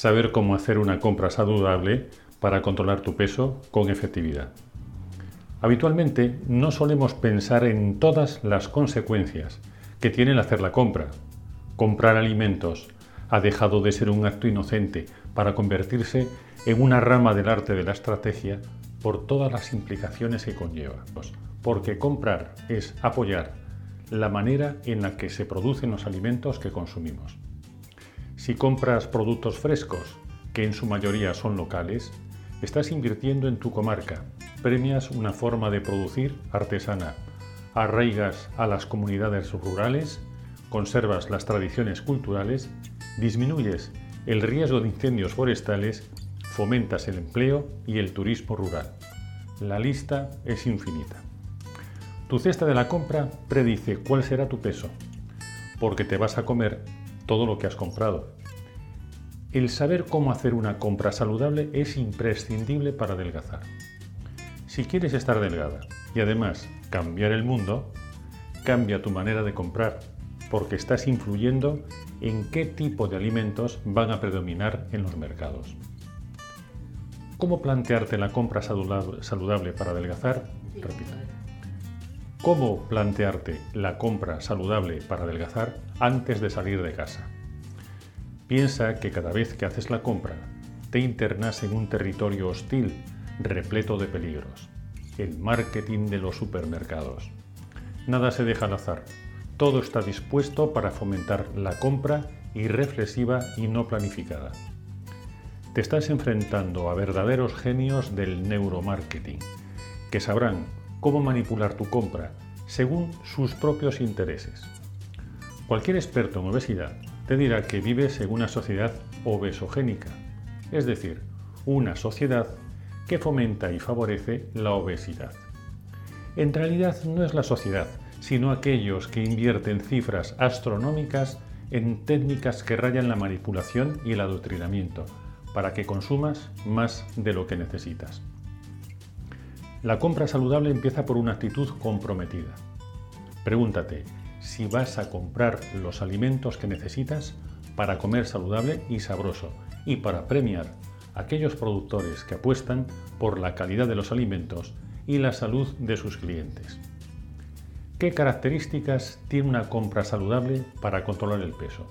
saber cómo hacer una compra saludable para controlar tu peso con efectividad. Habitualmente no solemos pensar en todas las consecuencias que tiene el hacer la compra. Comprar alimentos ha dejado de ser un acto inocente para convertirse en una rama del arte de la estrategia por todas las implicaciones que conlleva. Porque comprar es apoyar la manera en la que se producen los alimentos que consumimos. Si compras productos frescos, que en su mayoría son locales, estás invirtiendo en tu comarca, premias una forma de producir artesana, arraigas a las comunidades rurales, conservas las tradiciones culturales, disminuyes el riesgo de incendios forestales, fomentas el empleo y el turismo rural. La lista es infinita. Tu cesta de la compra predice cuál será tu peso, porque te vas a comer todo lo que has comprado. El saber cómo hacer una compra saludable es imprescindible para adelgazar. Si quieres estar delgada y además cambiar el mundo, cambia tu manera de comprar, porque estás influyendo en qué tipo de alimentos van a predominar en los mercados. ¿Cómo plantearte la compra saludable para adelgazar? Repito. ¿Cómo plantearte la compra saludable para adelgazar antes de salir de casa? Piensa que cada vez que haces la compra, te internas en un territorio hostil, repleto de peligros, el marketing de los supermercados. Nada se deja al azar, todo está dispuesto para fomentar la compra irreflexiva y no planificada. Te estás enfrentando a verdaderos genios del neuromarketing, que sabrán cómo manipular tu compra según sus propios intereses. Cualquier experto en obesidad te dirá que vives en una sociedad obesogénica, es decir, una sociedad que fomenta y favorece la obesidad. En realidad no es la sociedad, sino aquellos que invierten cifras astronómicas en técnicas que rayan la manipulación y el adoctrinamiento, para que consumas más de lo que necesitas. La compra saludable empieza por una actitud comprometida. Pregúntate si vas a comprar los alimentos que necesitas para comer saludable y sabroso y para premiar a aquellos productores que apuestan por la calidad de los alimentos y la salud de sus clientes. ¿Qué características tiene una compra saludable para controlar el peso?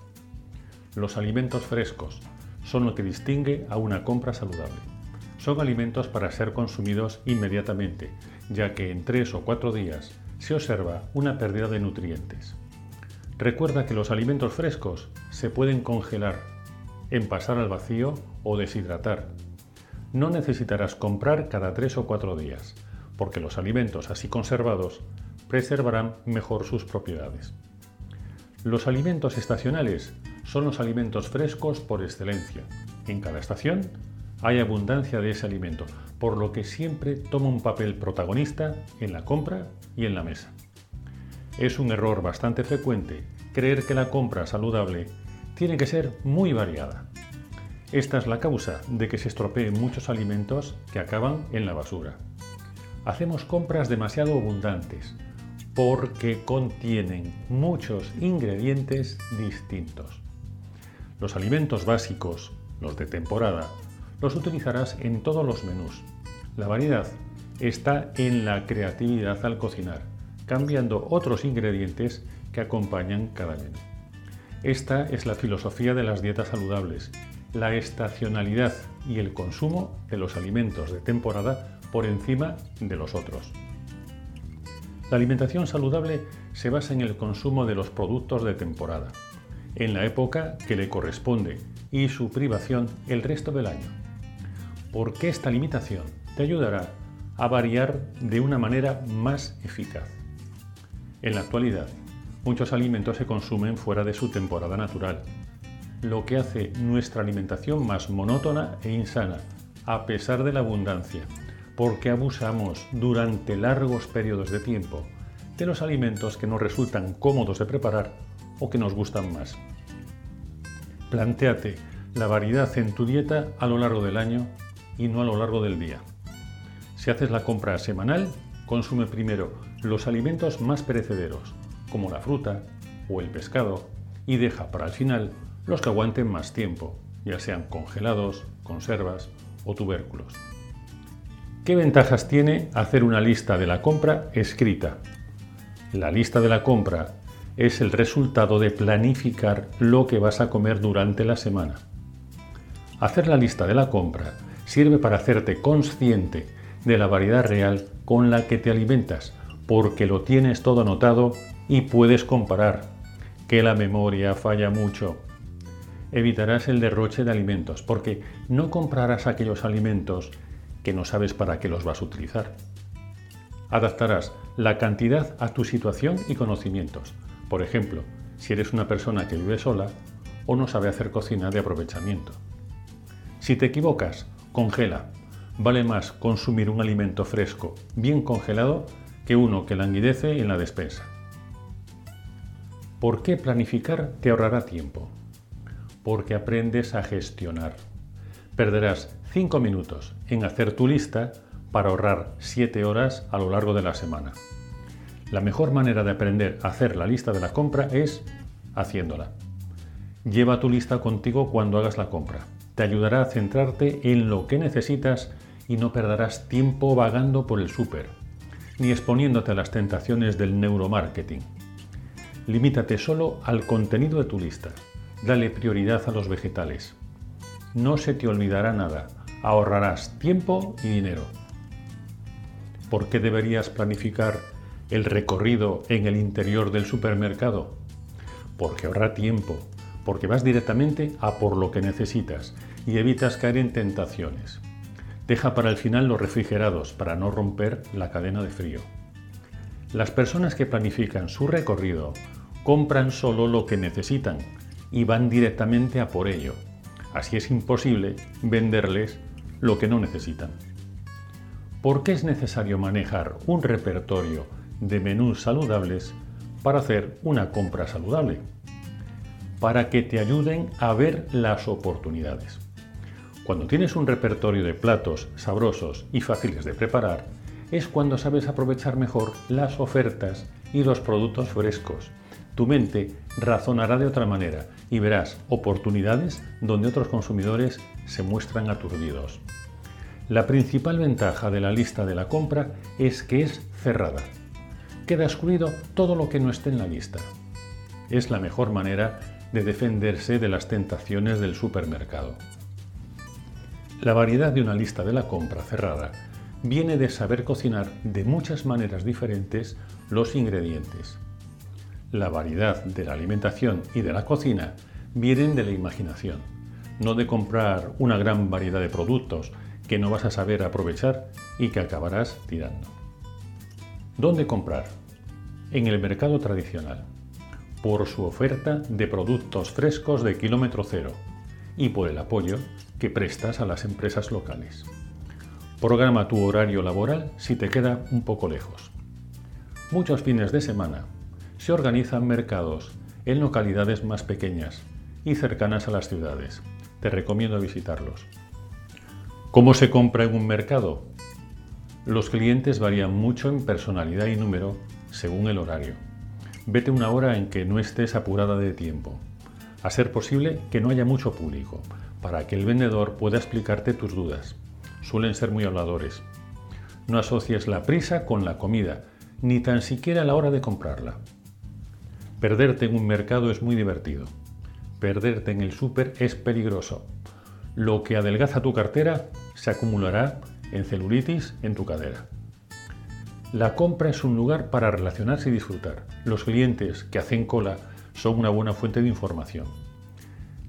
Los alimentos frescos son lo que distingue a una compra saludable son alimentos para ser consumidos inmediatamente, ya que en tres o cuatro días se observa una pérdida de nutrientes. Recuerda que los alimentos frescos se pueden congelar, envasar al vacío o deshidratar. No necesitarás comprar cada tres o cuatro días, porque los alimentos así conservados preservarán mejor sus propiedades. Los alimentos estacionales son los alimentos frescos por excelencia. En cada estación hay abundancia de ese alimento, por lo que siempre toma un papel protagonista en la compra y en la mesa. Es un error bastante frecuente creer que la compra saludable tiene que ser muy variada. Esta es la causa de que se estropeen muchos alimentos que acaban en la basura. Hacemos compras demasiado abundantes porque contienen muchos ingredientes distintos. Los alimentos básicos, los de temporada, los utilizarás en todos los menús. La variedad está en la creatividad al cocinar, cambiando otros ingredientes que acompañan cada menú. Esta es la filosofía de las dietas saludables, la estacionalidad y el consumo de los alimentos de temporada por encima de los otros. La alimentación saludable se basa en el consumo de los productos de temporada, en la época que le corresponde y su privación el resto del año porque esta limitación te ayudará a variar de una manera más eficaz. En la actualidad, muchos alimentos se consumen fuera de su temporada natural. lo que hace nuestra alimentación más monótona e insana, a pesar de la abundancia, porque abusamos durante largos periodos de tiempo de los alimentos que nos resultan cómodos de preparar o que nos gustan más. Plantéate la variedad en tu dieta a lo largo del año y no a lo largo del día. Si haces la compra semanal, consume primero los alimentos más perecederos, como la fruta o el pescado, y deja para el final los que aguanten más tiempo, ya sean congelados, conservas o tubérculos. ¿Qué ventajas tiene hacer una lista de la compra escrita? La lista de la compra es el resultado de planificar lo que vas a comer durante la semana. Hacer la lista de la compra sirve para hacerte consciente de la variedad real con la que te alimentas, porque lo tienes todo anotado y puedes comparar. Que la memoria falla mucho. Evitarás el derroche de alimentos, porque no comprarás aquellos alimentos que no sabes para qué los vas a utilizar. Adaptarás la cantidad a tu situación y conocimientos. Por ejemplo, si eres una persona que vive sola o no sabe hacer cocina de aprovechamiento. Si te equivocas, congela. Vale más consumir un alimento fresco, bien congelado, que uno que languidece en la despensa. ¿Por qué planificar te ahorrará tiempo? Porque aprendes a gestionar. Perderás 5 minutos en hacer tu lista para ahorrar 7 horas a lo largo de la semana. La mejor manera de aprender a hacer la lista de la compra es haciéndola. Lleva tu lista contigo cuando hagas la compra. Te ayudará a centrarte en lo que necesitas y no perderás tiempo vagando por el súper, ni exponiéndote a las tentaciones del neuromarketing. Limítate solo al contenido de tu lista. Dale prioridad a los vegetales. No se te olvidará nada. Ahorrarás tiempo y dinero. ¿Por qué deberías planificar el recorrido en el interior del supermercado? Porque ahorra tiempo, porque vas directamente a por lo que necesitas y evitas caer en tentaciones. Deja para el final los refrigerados para no romper la cadena de frío. Las personas que planifican su recorrido compran solo lo que necesitan y van directamente a por ello. Así es imposible venderles lo que no necesitan. ¿Por qué es necesario manejar un repertorio de menús saludables para hacer una compra saludable? Para que te ayuden a ver las oportunidades. Cuando tienes un repertorio de platos sabrosos y fáciles de preparar, es cuando sabes aprovechar mejor las ofertas y los productos frescos. Tu mente razonará de otra manera y verás oportunidades donde otros consumidores se muestran aturdidos. La principal ventaja de la lista de la compra es que es cerrada. Queda excluido todo lo que no esté en la lista. Es la mejor manera de defenderse de las tentaciones del supermercado. La variedad de una lista de la compra cerrada viene de saber cocinar de muchas maneras diferentes los ingredientes. La variedad de la alimentación y de la cocina vienen de la imaginación, no de comprar una gran variedad de productos que no vas a saber aprovechar y que acabarás tirando. ¿Dónde comprar? En el mercado tradicional, por su oferta de productos frescos de kilómetro cero y por el apoyo que prestas a las empresas locales. Programa tu horario laboral si te queda un poco lejos. Muchos fines de semana se organizan mercados en localidades más pequeñas y cercanas a las ciudades. Te recomiendo visitarlos. ¿Cómo se compra en un mercado? Los clientes varían mucho en personalidad y número según el horario. Vete una hora en que no estés apurada de tiempo. A ser posible que no haya mucho público, para que el vendedor pueda explicarte tus dudas. Suelen ser muy habladores. No asocies la prisa con la comida, ni tan siquiera la hora de comprarla. Perderte en un mercado es muy divertido. Perderte en el súper es peligroso. Lo que adelgaza tu cartera se acumulará en celulitis en tu cadera. La compra es un lugar para relacionarse y disfrutar. Los clientes que hacen cola son una buena fuente de información.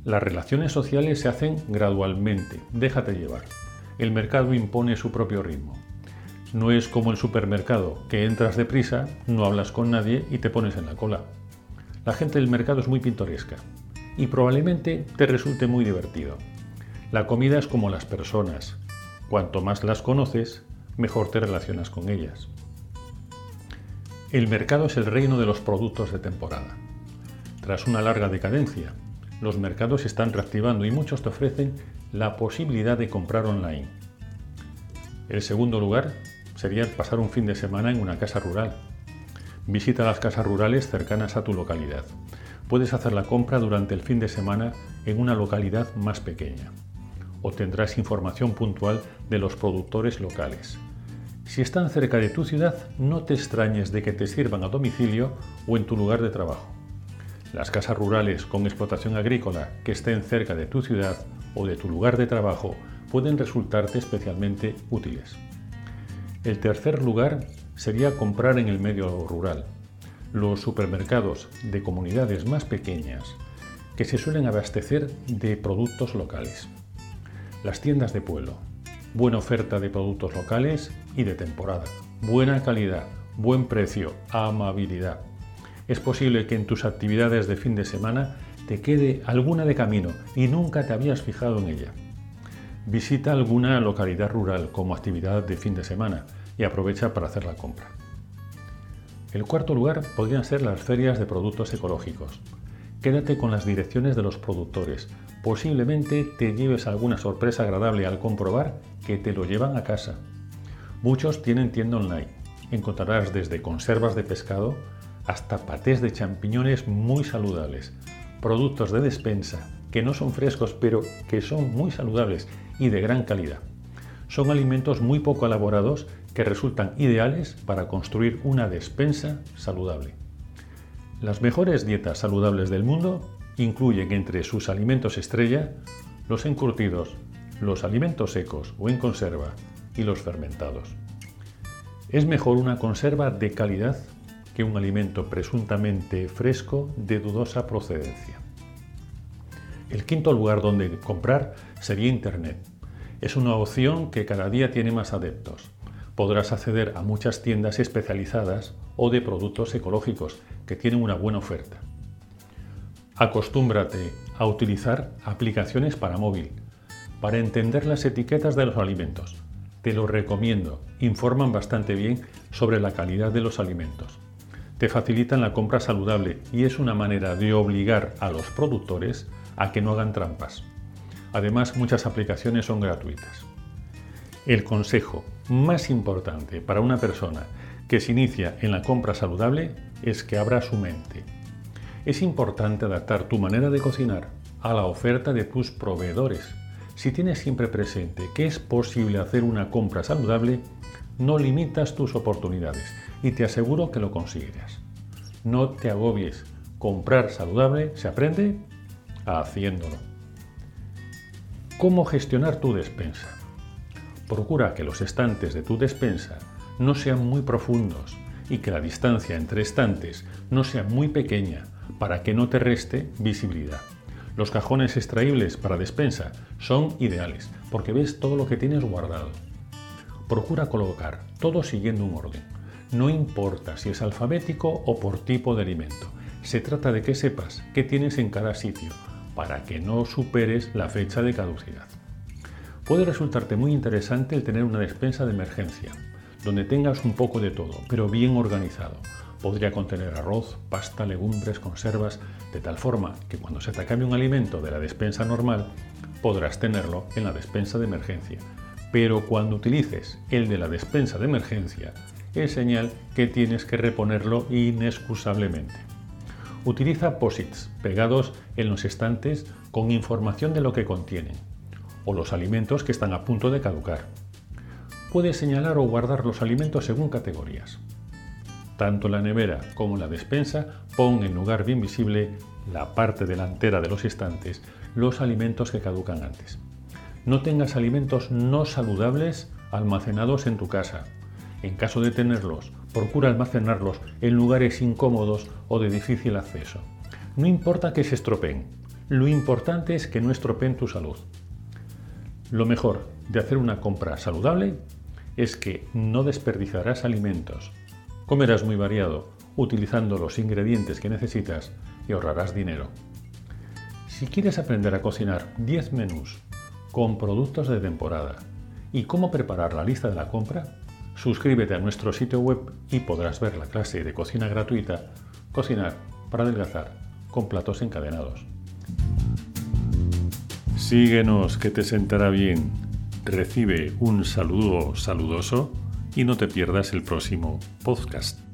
Las relaciones sociales se hacen gradualmente, déjate llevar. El mercado impone su propio ritmo. No es como el supermercado, que entras deprisa, no hablas con nadie y te pones en la cola. La gente del mercado es muy pintoresca y probablemente te resulte muy divertido. La comida es como las personas. Cuanto más las conoces, mejor te relacionas con ellas. El mercado es el reino de los productos de temporada. Tras una larga decadencia, los mercados se están reactivando y muchos te ofrecen la posibilidad de comprar online. El segundo lugar sería pasar un fin de semana en una casa rural. Visita las casas rurales cercanas a tu localidad. Puedes hacer la compra durante el fin de semana en una localidad más pequeña. Obtendrás información puntual de los productores locales. Si están cerca de tu ciudad, no te extrañes de que te sirvan a domicilio o en tu lugar de trabajo. Las casas rurales con explotación agrícola que estén cerca de tu ciudad o de tu lugar de trabajo pueden resultarte especialmente útiles. El tercer lugar sería comprar en el medio rural. Los supermercados de comunidades más pequeñas que se suelen abastecer de productos locales. Las tiendas de pueblo. Buena oferta de productos locales y de temporada. Buena calidad, buen precio, amabilidad. Es posible que en tus actividades de fin de semana te quede alguna de camino y nunca te habías fijado en ella. Visita alguna localidad rural como actividad de fin de semana y aprovecha para hacer la compra. El cuarto lugar podrían ser las ferias de productos ecológicos. Quédate con las direcciones de los productores. Posiblemente te lleves alguna sorpresa agradable al comprobar que te lo llevan a casa. Muchos tienen tienda online. Encontrarás desde conservas de pescado hasta patés de champiñones muy saludables, productos de despensa que no son frescos pero que son muy saludables y de gran calidad. Son alimentos muy poco elaborados que resultan ideales para construir una despensa saludable. Las mejores dietas saludables del mundo incluyen entre sus alimentos estrella los encurtidos, los alimentos secos o en conserva y los fermentados. Es mejor una conserva de calidad un alimento presuntamente fresco de dudosa procedencia. El quinto lugar donde comprar sería Internet. Es una opción que cada día tiene más adeptos. Podrás acceder a muchas tiendas especializadas o de productos ecológicos que tienen una buena oferta. Acostúmbrate a utilizar aplicaciones para móvil para entender las etiquetas de los alimentos. Te lo recomiendo, informan bastante bien sobre la calidad de los alimentos. Te facilitan la compra saludable y es una manera de obligar a los productores a que no hagan trampas. Además, muchas aplicaciones son gratuitas. El consejo más importante para una persona que se inicia en la compra saludable es que abra su mente. Es importante adaptar tu manera de cocinar a la oferta de tus proveedores. Si tienes siempre presente que es posible hacer una compra saludable, no limitas tus oportunidades y te aseguro que lo conseguirás. No te agobies. Comprar saludable se aprende haciéndolo. ¿Cómo gestionar tu despensa? Procura que los estantes de tu despensa no sean muy profundos y que la distancia entre estantes no sea muy pequeña para que no te reste visibilidad. Los cajones extraíbles para despensa son ideales porque ves todo lo que tienes guardado. Procura colocar todo siguiendo un orden. No importa si es alfabético o por tipo de alimento. Se trata de que sepas qué tienes en cada sitio para que no superes la fecha de caducidad. Puede resultarte muy interesante el tener una despensa de emergencia, donde tengas un poco de todo, pero bien organizado. Podría contener arroz, pasta, legumbres, conservas, de tal forma que cuando se te acabe un alimento de la despensa normal, podrás tenerlo en la despensa de emergencia. Pero cuando utilices el de la despensa de emergencia, es señal que tienes que reponerlo inexcusablemente. Utiliza posits pegados en los estantes con información de lo que contienen o los alimentos que están a punto de caducar. Puedes señalar o guardar los alimentos según categorías. Tanto la nevera como la despensa pon en lugar bien visible la parte delantera de los estantes los alimentos que caducan antes. No tengas alimentos no saludables almacenados en tu casa. En caso de tenerlos, procura almacenarlos en lugares incómodos o de difícil acceso. No importa que se estropeen, lo importante es que no estropeen tu salud. Lo mejor de hacer una compra saludable es que no desperdiciarás alimentos, comerás muy variado, utilizando los ingredientes que necesitas y ahorrarás dinero. Si quieres aprender a cocinar 10 menús con productos de temporada y cómo preparar la lista de la compra, suscríbete a nuestro sitio web y podrás ver la clase de cocina gratuita Cocinar para adelgazar con platos encadenados. Síguenos que te sentará bien. Recibe un saludo saludoso y no te pierdas el próximo podcast.